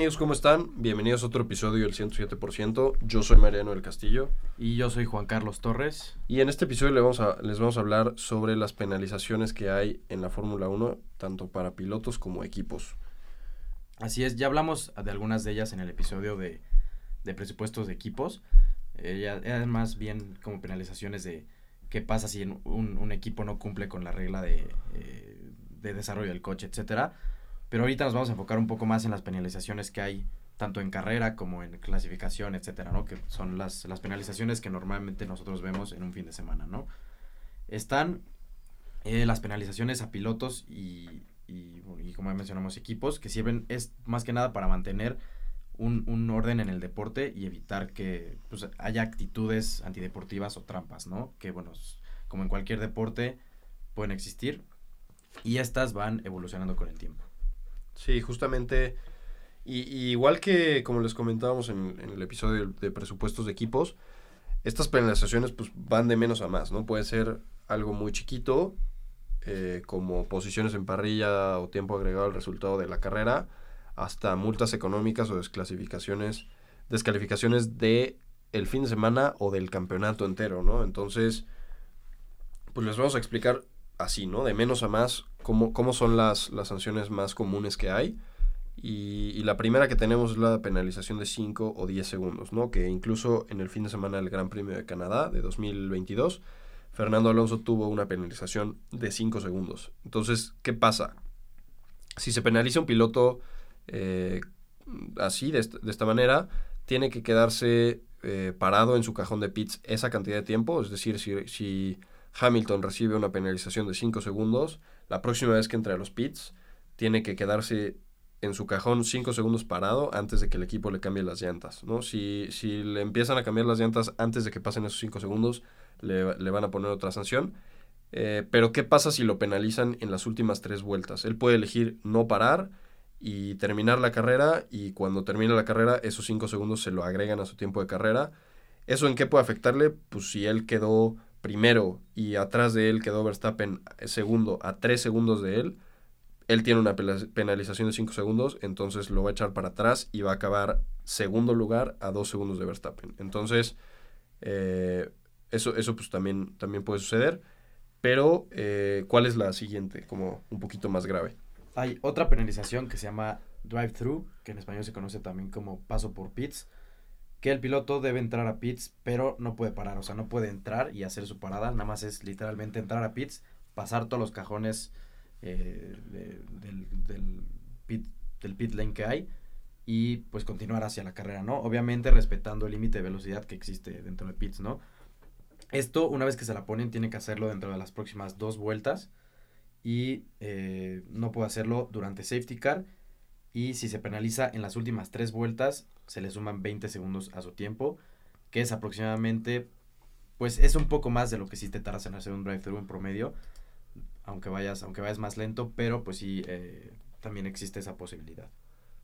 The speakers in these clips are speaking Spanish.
amigos? ¿Cómo están? Bienvenidos a otro episodio del 107%. Yo soy Mariano del Castillo. Y yo soy Juan Carlos Torres. Y en este episodio les vamos a, les vamos a hablar sobre las penalizaciones que hay en la Fórmula 1, tanto para pilotos como equipos. Así es, ya hablamos de algunas de ellas en el episodio de, presupuestos de equipos. Eh, eran más bien como penalizaciones de qué pasa si un, equipo no cumple con la regla de, eh, de desarrollo del coche, etcétera pero ahorita nos vamos a enfocar un poco más en las penalizaciones que hay tanto en carrera como en clasificación, etcétera, ¿no? Que son las, las penalizaciones que normalmente nosotros vemos en un fin de semana, ¿no? Están eh, las penalizaciones a pilotos y, y, y, como mencionamos, equipos que sirven es más que nada para mantener un, un orden en el deporte y evitar que pues, haya actitudes antideportivas o trampas, ¿no? Que, bueno, como en cualquier deporte pueden existir y estas van evolucionando con el tiempo. Sí, justamente. Y, igual que como les comentábamos en, el episodio de, presupuestos de equipos, estas penalizaciones pues van de menos a más, ¿no? Puede ser algo muy chiquito, eh, como posiciones en parrilla o tiempo agregado al resultado de la carrera, hasta multas económicas o desclasificaciones, descalificaciones de el fin de semana o del campeonato entero, ¿no? Entonces, pues les vamos a explicar así, ¿no? De menos a más, cómo, cómo son las, las sanciones más comunes que hay. Y, la primera que tenemos es la penalización de 5 o 10 segundos, ¿no? Que incluso en el fin de semana del Gran Premio de Canadá de 2022, Fernando Alonso tuvo una penalización de 5 segundos. Entonces, ¿qué pasa? Si se penaliza un piloto eh, así, de, esta manera, tiene que quedarse eh, parado en su cajón de pits esa cantidad de tiempo. Es decir, si, si Hamilton recibe una penalización de 5 segundos, la próxima vez que entre a los pits tiene que quedarse en su cajón 5 segundos parado antes de que el equipo le cambie las llantas. ¿no? Si, si le empiezan a cambiar las llantas antes de que pasen esos 5 segundos, le, van a poner otra sanción. Eh, pero ¿qué pasa si lo penalizan en las últimas tres vueltas? Él puede elegir no parar y terminar la carrera y cuando termina la carrera esos 5 segundos se lo agregan a su tiempo de carrera. ¿Eso en qué puede afectarle? Pues si él quedó primero y atrás de él quedó Verstappen segundo a tres segundos de él, él tiene una penalización de 5 segundos, entonces lo va a echar para atrás y va a acabar segundo lugar a dos segundos de Verstappen. Entonces, eh, eso, eso pues también, también puede suceder. Pero, eh, ¿cuál es la siguiente? Como un poquito más grave. Hay otra penalización que se llama drive-through, que en español se conoce también como paso por pits que el piloto debe entrar a pits, pero no puede parar, o sea, no puede entrar y hacer su parada, nada más es literalmente entrar a pits, pasar todos los cajones eh, del, pit lane que hay y pues continuar hacia la carrera, ¿no? Obviamente respetando el límite de velocidad que existe dentro de pits, ¿no? Esto, una vez que se la ponen, tiene que hacerlo dentro de las próximas dos vueltas y eh, no puede hacerlo durante safety car y si se penaliza en las últimas tres vueltas, se le suman 20 segundos a su tiempo, que es aproximadamente, pues es un poco más de lo que si te tardas en hacer un drive-thru en promedio, aunque vayas, aunque vayas más lento, pero pues sí, eh, también existe esa posibilidad.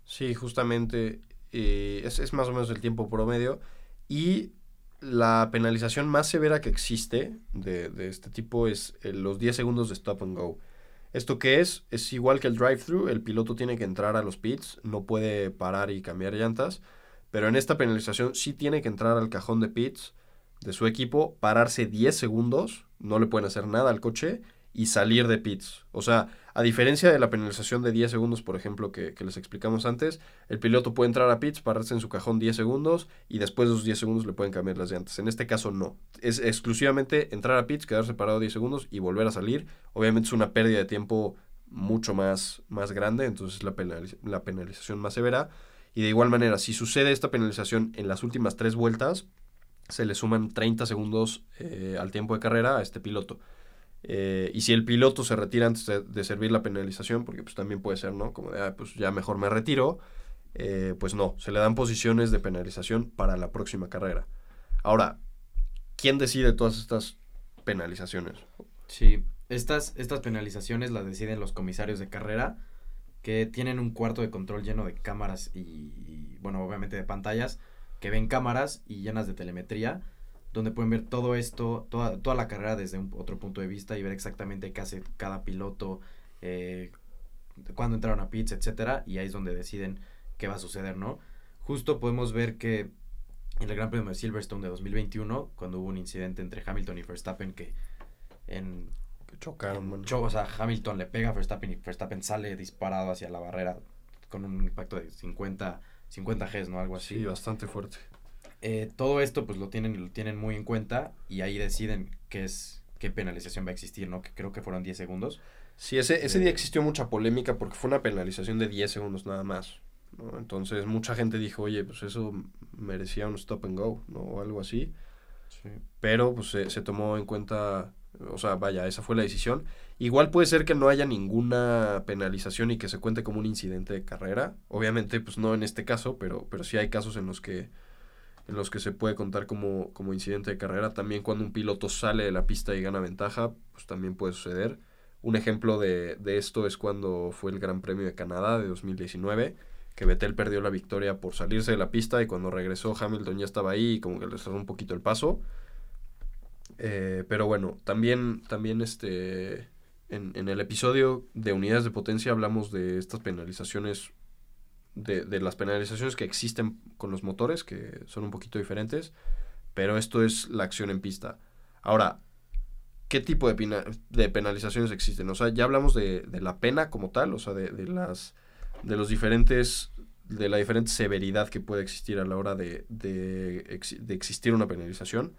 Sí, justamente eh, es, más o menos el tiempo promedio y la penalización más severa que existe de, de este tipo es eh, los 10 segundos de stop and go. ¿Esto qué es? Es igual que el drive-thru, el piloto tiene que entrar a los pits, no puede parar y cambiar llantas, pero en esta penalización sí tiene que entrar al cajón de pits de su equipo, pararse 10 segundos, no le pueden hacer nada al coche y salir de pits. O sea, a diferencia de la penalización de 10 segundos, por ejemplo, que, les explicamos antes, el piloto puede entrar a pits, pararse en su cajón 10 segundos y después de esos 10 segundos le pueden cambiar las llantas. En este caso no. Es exclusivamente entrar a pits, quedarse parado 10 segundos y volver a salir. Obviamente es una pérdida de tiempo mucho más, más grande, entonces es la, la penalización más severa. Y de igual manera, si sucede esta penalización en las últimas tres vueltas, se le suman 30 segundos eh, al tiempo de carrera a este piloto. Eh, y si el piloto se retira antes de, servir la penalización, porque pues también puede ser, ¿no? Como de, ah, pues ya mejor me retiro, eh, pues no, se le dan posiciones de penalización para la próxima carrera. Ahora, ¿quién decide todas estas penalizaciones? Sí, estas, estas penalizaciones las deciden los comisarios de carrera, que tienen un cuarto de control lleno de cámaras y bueno, obviamente de pantallas, que ven cámaras y llenas de telemetría donde pueden ver todo esto, toda, toda la carrera desde un, otro punto de vista y ver exactamente qué hace cada piloto, eh, cuándo entraron a pits, etcétera, y ahí es donde deciden qué va a suceder, ¿no? Justo podemos ver que en el Gran Premio de Silverstone de 2021, cuando hubo un incidente entre Hamilton y Verstappen que en... Que chocaron, o sea, Hamilton le pega a Verstappen y Verstappen sale disparado hacia la barrera con un impacto de 50, 50 Gs, ¿no? Algo así. Sí, bastante fuerte. Eh, todo esto pues lo tienen, lo tienen muy en cuenta y ahí deciden qué es qué penalización va a existir, ¿no? Que creo que fueron 10 segundos. Sí, ese, ese día existió mucha polémica porque fue una penalización de 10 segundos nada más. ¿no? Entonces mucha gente dijo, oye, pues eso merecía un stop and go, ¿no? O algo así. Sí. Pero pues se, se tomó en cuenta, o sea, vaya, esa fue la decisión. Igual puede ser que no haya ninguna penalización y que se cuente como un incidente de carrera. Obviamente, pues no en este caso, pero, pero sí hay casos en los que en los que se puede contar como, como incidente de carrera. También cuando un piloto sale de la pista y gana ventaja, pues también puede suceder. Un ejemplo de, de esto es cuando fue el Gran Premio de Canadá de 2019, que Vettel perdió la victoria por salirse de la pista y cuando regresó Hamilton ya estaba ahí y como que le cerró un poquito el paso. Eh, pero bueno, también, también este, en, en el episodio de unidades de potencia hablamos de estas penalizaciones de, de, las penalizaciones que existen con los motores, que son un poquito diferentes, pero esto es la acción en pista. Ahora, ¿qué tipo de, pena, de penalizaciones existen? O sea, ya hablamos de, de la pena como tal, o sea, de, de, las, de los diferentes, de la diferente severidad que puede existir a la hora de, de, de existir una penalización,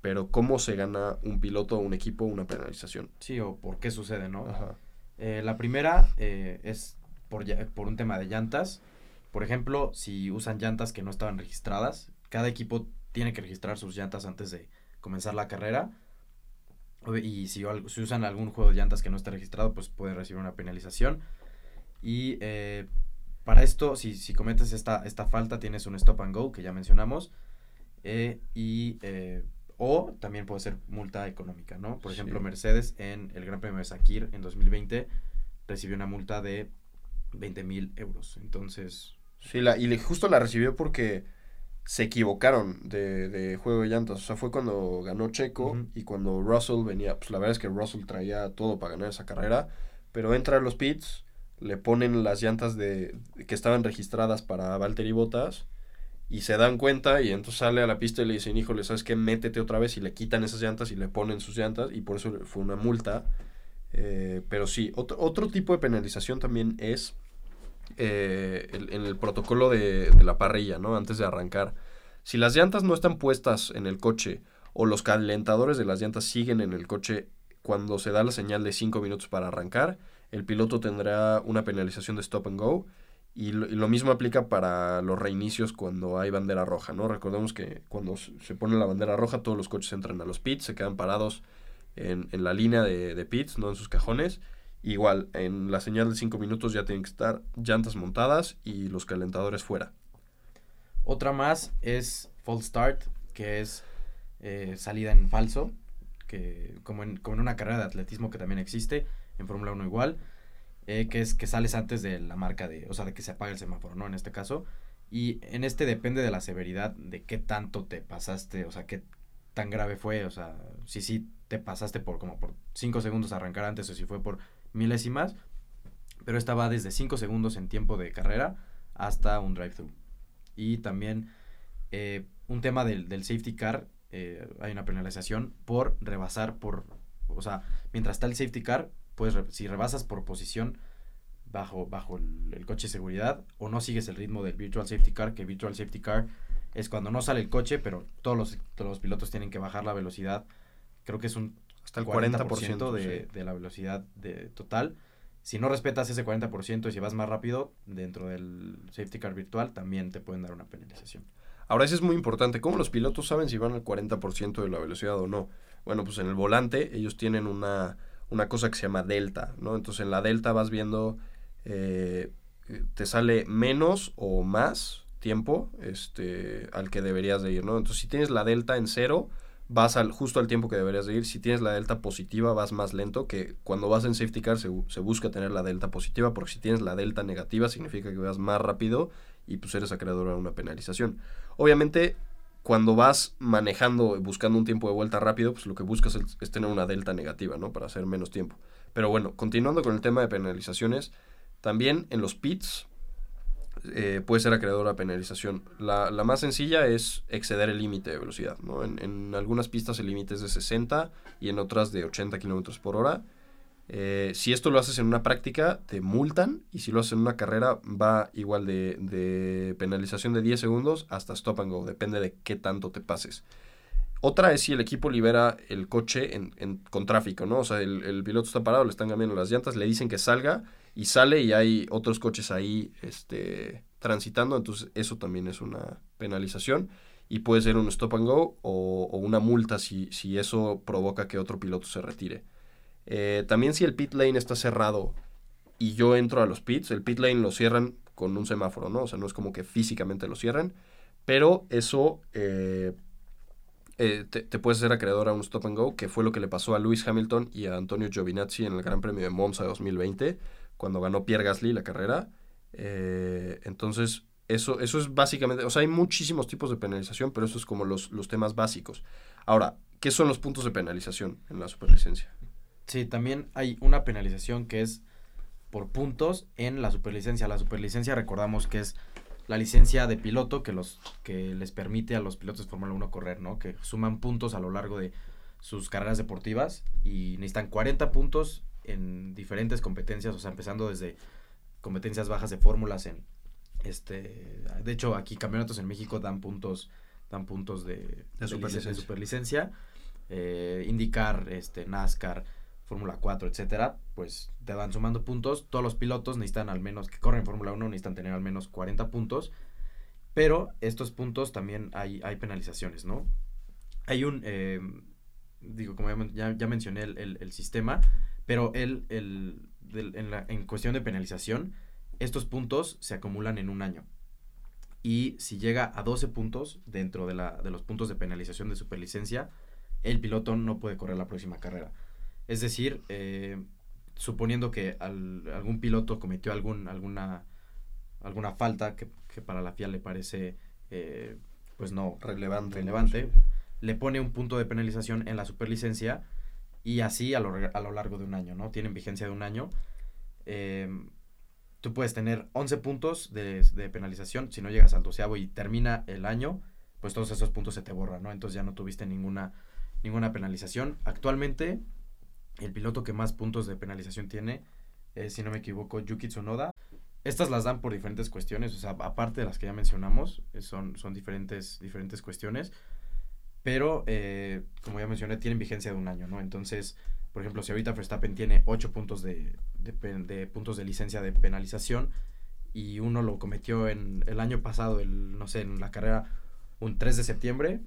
pero ¿cómo se gana un piloto o un equipo una penalización? Sí, o por qué sucede, ¿no? Ajá. Eh, la primera eh, es por, por un tema de llantas. Por ejemplo, si usan llantas que no estaban registradas, cada equipo tiene que registrar sus llantas antes de comenzar la carrera. Y si, si usan algún juego de llantas que no está registrado, pues pueden recibir una penalización. Y eh, para esto, si, si cometes esta, esta falta, tienes un stop and go, que ya mencionamos. Eh, y, eh, o también puede ser multa económica, ¿no? Por ejemplo, Sí. Mercedes en el Gran Premio de Sakir en 2020 recibió una multa de 20 mil euros. Entonces, Sí, la, y le- justo la recibió porque se equivocaron de, de juego de llantas. O sea, fue cuando ganó Checo y cuando Russell venía. Pues la verdad es que Russell traía todo para ganar esa carrera. Pero entra a los pits, le ponen las llantas de, que estaban registradas para Valtteri Bottas y se dan cuenta y entonces sale a la pista y le dicen, híjole, ¿sabes qué? Métete otra vez y le quitan esas llantas y le ponen sus llantas y por eso fue una multa. Eh, pero sí, otro, otro tipo de penalización también es eh, en el protocolo de, la parrilla, ¿no? Antes de arrancar. Si las llantas no están puestas en el coche o los calentadores de las llantas siguen en el coche cuando se da la señal de 5 minutos para arrancar, el piloto tendrá una penalización de stop and go. Y lo, mismo aplica para los reinicios cuando hay bandera roja, ¿no? Recordemos que cuando se pone la bandera roja, todos los coches entran a los pits, se quedan parados en, en la línea de, de pits, no en sus cajones. Igual, en la señal de 5 minutos ya tienen que estar llantas montadas y los calentadores fuera. Otra más es false start, que es eh, salida en falso, que como en, como en una carrera de atletismo que también existe, en Fórmula 1 igual, eh, que es que sales antes de la marca de, o sea, de que se apague el semáforo, ¿no? En este caso. Y en este depende de la severidad, de qué tanto te pasaste, o sea, qué tan grave fue, o sea, si sí te pasaste por como por 5 segundos arrancar antes o si fue por milésimas, pero esta va desde 5 segundos en tiempo de carrera hasta un drive-thru. Y también eh, un tema del, del safety car, eh, hay una penalización por rebasar por, o sea, mientras está el safety car, pues si rebasas por posición bajo, bajo el, el coche de seguridad o no sigues el ritmo del virtual safety car, que virtual safety car es cuando no sale el coche, pero todos los, todos los pilotos tienen que bajar la velocidad, creo que es un Hasta el 40%, 40% de, sí. de la velocidad de total. Si no respetas ese 40% y si vas más rápido dentro del safety car virtual, también te pueden dar una penalización. Ahora, eso es muy importante. ¿Cómo los pilotos saben si van al 40% de la velocidad o no? Bueno, pues en el volante ellos tienen una, una cosa que se llama delta, ¿no? Entonces en la delta vas viendo, eh, te sale menos o más tiempo este, al que deberías de ir, ¿no? Entonces si tienes la delta en cero, vas al, justo al tiempo que deberías de ir. Si tienes la delta positiva, vas más lento, que cuando vas en safety car se, se busca tener la delta positiva, porque si tienes la delta negativa significa que vas más rápido y pues eres acreedor a una penalización. Obviamente, cuando vas manejando, buscando un tiempo de vuelta rápido, pues lo que buscas es tener una delta negativa, ¿no? Para hacer menos tiempo. Pero bueno, continuando con el tema de penalizaciones, también en los pits eh, puede ser acreedora a penalización. La, la, más sencilla es exceder el límite de velocidad. ¿no? En, en, algunas pistas el límite es de 60 y en otras de 80 kilómetros por hora. Eh, si esto lo haces en una práctica, te multan y si lo haces en una carrera va igual de, de penalización de 10 segundos hasta stop and go, depende de qué tanto te pases. Otra es si el equipo libera el coche en, en, con tráfico, ¿no? O sea, el, el, piloto está parado, le están cambiando las llantas, le dicen que salga y sale y hay otros coches ahí este, transitando, entonces eso también es una penalización y puede ser un stop and go o, una multa si, si, eso provoca que otro piloto se retire. Eh, también si el pit lane está cerrado y yo entro a los pits, el pit lane lo cierran con un semáforo, ¿no? O sea, no es como que físicamente lo cierren, pero eso... Eh, eh, te, te, puedes ser acreedor a un stop and go, que fue lo que le pasó a Lewis Hamilton y a Antonio Giovinazzi en el Gran Premio de Monza 2020, cuando ganó Pierre Gasly la carrera. Eh, entonces, eso, eso es básicamente, o sea, hay muchísimos tipos de penalización, pero eso es como los, los temas básicos. Ahora, ¿qué son los puntos de penalización en la superlicencia? Sí, también hay una penalización que es por puntos en la superlicencia. La superlicencia recordamos que es la licencia de piloto que los que les permite a los pilotos de Fórmula 1 correr, ¿no? Que suman puntos a lo largo de sus carreras deportivas y necesitan 40 puntos en diferentes competencias, o sea, empezando desde competencias bajas de fórmulas en este de hecho aquí campeonatos en México dan puntos dan puntos de, de, de superlicencia, licencia, superlicencia eh, indicar este NASCAR Fórmula 4, etcétera, pues te van sumando puntos. Todos los pilotos necesitan al menos, que corren Fórmula 1, necesitan tener al menos 40 puntos. Pero estos puntos también hay, hay penalizaciones, ¿no? Hay un, eh, digo, como ya, ya mencioné el, el, el, sistema, pero el, el, del, en, la, en cuestión de penalización, estos puntos se acumulan en un año. Y si llega a 12 puntos dentro de, la, de los puntos de penalización de superlicencia, el piloto no puede correr la próxima carrera. Es decir, eh, suponiendo que al, algún piloto cometió algún, alguna, alguna falta que, que para la FIA le parece eh, pues no relevante, relevante le pone un punto de penalización en la superlicencia y así a lo, a lo largo de un año, ¿no? Tienen vigencia de un año. Eh, tú puedes tener 11 puntos de, penalización si no llegas al doceavo y termina el año, pues todos esos puntos se te borran, ¿no? Entonces ya no tuviste ninguna, ninguna penalización. Actualmente el piloto que más puntos de penalización tiene es, si no me equivoco, Yuki Tsunoda. Estas las dan por diferentes cuestiones, o sea, aparte de las que ya mencionamos, son, son diferentes, diferentes cuestiones, pero eh, como ya mencioné, tienen vigencia de un año, ¿no? Entonces, por ejemplo, si ahorita Verstappen tiene 8 puntos de, de, puntos de licencia de penalización y uno lo cometió en el año pasado, el, no sé, en la carrera un 3 de septiembre,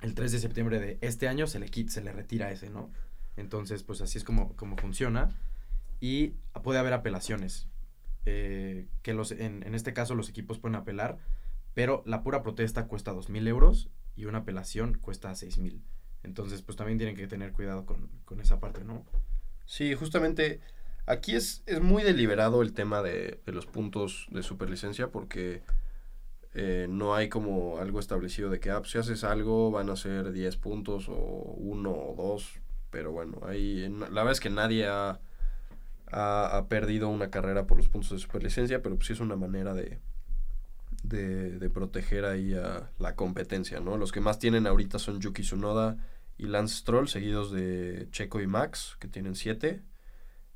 el 3 de septiembre de este año se le quita, se le retira ese, ¿no? Entonces, pues así es como, como funciona. Y puede haber apelaciones. Eh, que los, en, en, este caso los equipos pueden apelar, pero la pura protesta cuesta 2.000 euros y una apelación cuesta 6.000. Entonces, pues también tienen que tener cuidado con, con, esa parte, ¿no? Sí, justamente aquí es, es muy deliberado el tema de, de los puntos de superlicencia porque eh, no hay como algo establecido de que ah, pues, si haces algo van a ser 10 puntos o 1 o 2 pero bueno, ahí la verdad es que nadie ha, ha, ha, perdido una carrera por los puntos de superlicencia, pero pues sí es una manera de, de, de, proteger ahí a la competencia, ¿no? Los que más tienen ahorita son Yuki Tsunoda y Lance Stroll, seguidos de Checo y Max, que tienen 7.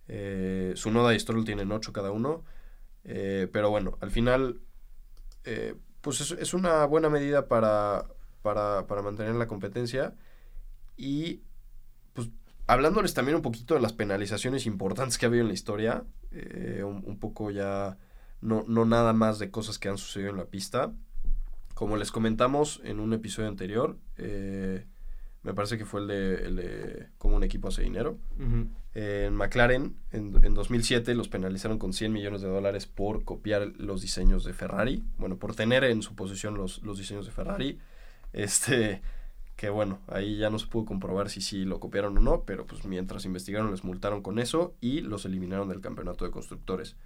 Eh, Tsunoda y Stroll tienen 8 cada uno. Eh, pero bueno, al final, eh, pues es, es, una buena medida para, para, para mantener la competencia. Y pues hablándoles también un poquito de las penalizaciones importantes que ha habido en la historia, eh, un, un, poco ya no, no nada más de cosas que han sucedido en la pista. Como les comentamos en un episodio anterior, eh, me parece que fue el de, el de cómo un equipo hace dinero. Uh -huh. eh, en McLaren, en, en, 2007, los penalizaron con 100 millones de dólares por copiar los diseños de Ferrari. Bueno, por tener en su posesión los, los diseños de Ferrari. Este, que bueno, ahí ya no se pudo comprobar si sí lo copiaron o no, pero pues mientras investigaron les multaron con eso y los eliminaron del campeonato de constructores.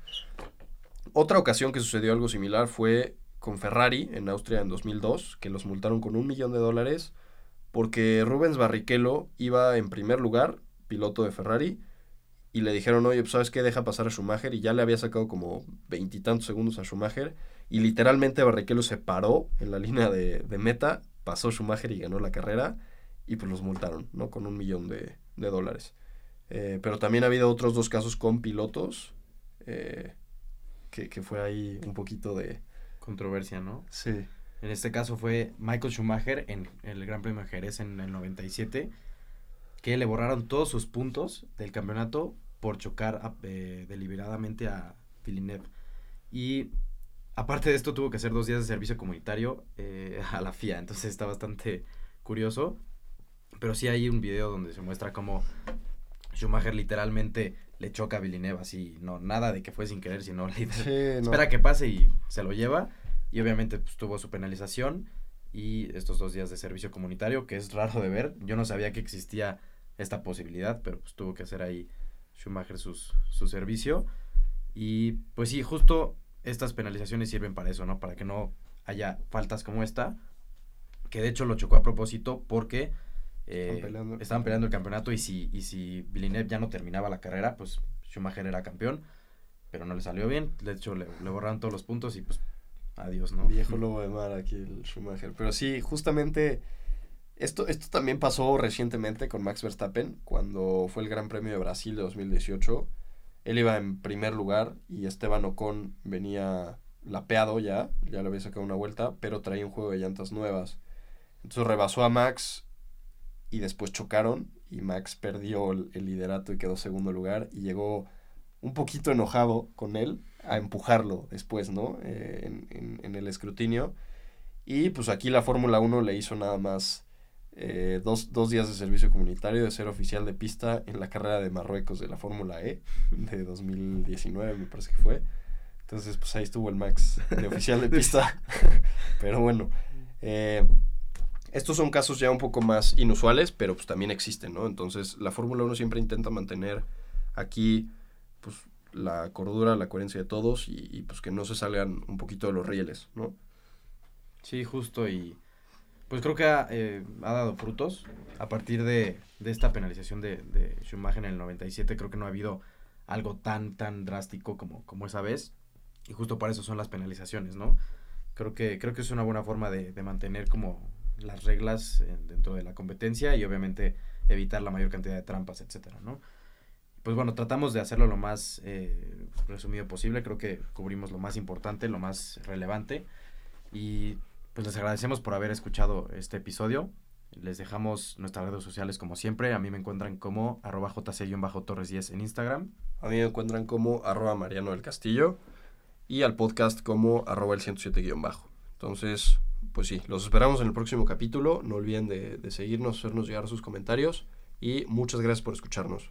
Otra ocasión que sucedió algo similar fue con Ferrari en Austria en 2002, que los multaron con un millón de dólares porque Rubens Barrichello iba en primer lugar, piloto de Ferrari, y le dijeron, oye, pues sabes qué, deja pasar a Schumacher y ya le había sacado como veintitantos segundos a Schumacher y literalmente Barrichello se paró en la línea de, meta, pasó Schumacher y ganó la carrera y pues los multaron, ¿no? Con un millón de, dólares. Eh, pero también ha habido otros dos casos con pilotos eh, que, que fue ahí un poquito de... Controversia, ¿no? Sí. En este caso fue Michael Schumacher en el Gran Premio de Jerez en el 97 que le borraron todos sus puntos del campeonato por chocar eh, deliberadamente a Villeneuve. Y aparte de esto tuvo que hacer dos días de servicio comunitario eh, a la FIA, entonces está bastante curioso. Pero sí hay un video donde se muestra cómo Schumacher literalmente le choca a Villeneuve, así, no, nada de que fue sin querer, sino espera que pase y se lo lleva. Y obviamente pues, tuvo su penalización y estos dos días de servicio comunitario, que es raro de ver. Yo no sabía que existía esta posibilidad, pero pues tuvo que hacer ahí Schumacher sus, su servicio. Y pues sí, justo estas penalizaciones sirven para eso, ¿no? Para que no haya faltas como esta, que de hecho lo chocó a propósito porque eh, estaban, peleando. el campeonato y si, y si Villeneuve ya no terminaba la carrera, pues Schumacher era campeón, pero no le salió bien, de hecho le, le borraron todos los puntos y pues adiós, ¿no? Viejo lobo de mar aquí el Schumacher, pero sí, justamente esto, esto también pasó recientemente con Max Verstappen, cuando fue el Gran Premio de Brasil de 2018. Él iba en primer lugar y Esteban Ocon venía lapeado ya, ya le había sacado una vuelta, pero traía un juego de llantas nuevas. Entonces rebasó a Max y después chocaron y Max perdió el, liderato y quedó segundo lugar y llegó un poquito enojado con él a empujarlo después, ¿no? Eh, en, en, en, el escrutinio. Y pues aquí la Fórmula 1 le hizo nada más eh, dos, dos, días de servicio comunitario de ser oficial de pista en la carrera de Marruecos de la Fórmula E de 2019, me parece que fue. Entonces, pues ahí estuvo el Max de oficial de pista. pero bueno, eh, estos son casos ya un poco más inusuales, pero pues también existen, ¿no? Entonces, la Fórmula 1 siempre intenta mantener aquí, pues, la cordura, la coherencia de todos y, pues que no se salgan un poquito de los rieles, ¿no? Sí, justo y pues creo que ha, eh, ha dado frutos. A partir de, de esta penalización de, de, Schumacher en el 97, creo que no ha habido algo tan, tan drástico como, como esa vez. Y justo para eso son las penalizaciones, ¿no? Creo que, creo que es una buena forma de mantener como las reglas dentro de la competencia y obviamente evitar la mayor cantidad de trampas, etcétera, ¿no? Pues bueno, tratamos de hacerlo lo más eh, resumido posible. Creo que cubrimos lo más importante, lo más relevante. Y pues les agradecemos por haber escuchado este episodio. Les dejamos nuestras redes sociales como siempre. A mí me encuentran como arroba jc-torres 10 en Instagram. A mí me encuentran como arroba mariano del castillo. Y al podcast como arroba el 107-bajo. Entonces, pues sí, los esperamos en el próximo capítulo. No olviden de, de seguirnos, hacernos llegar sus comentarios. Y muchas gracias por escucharnos.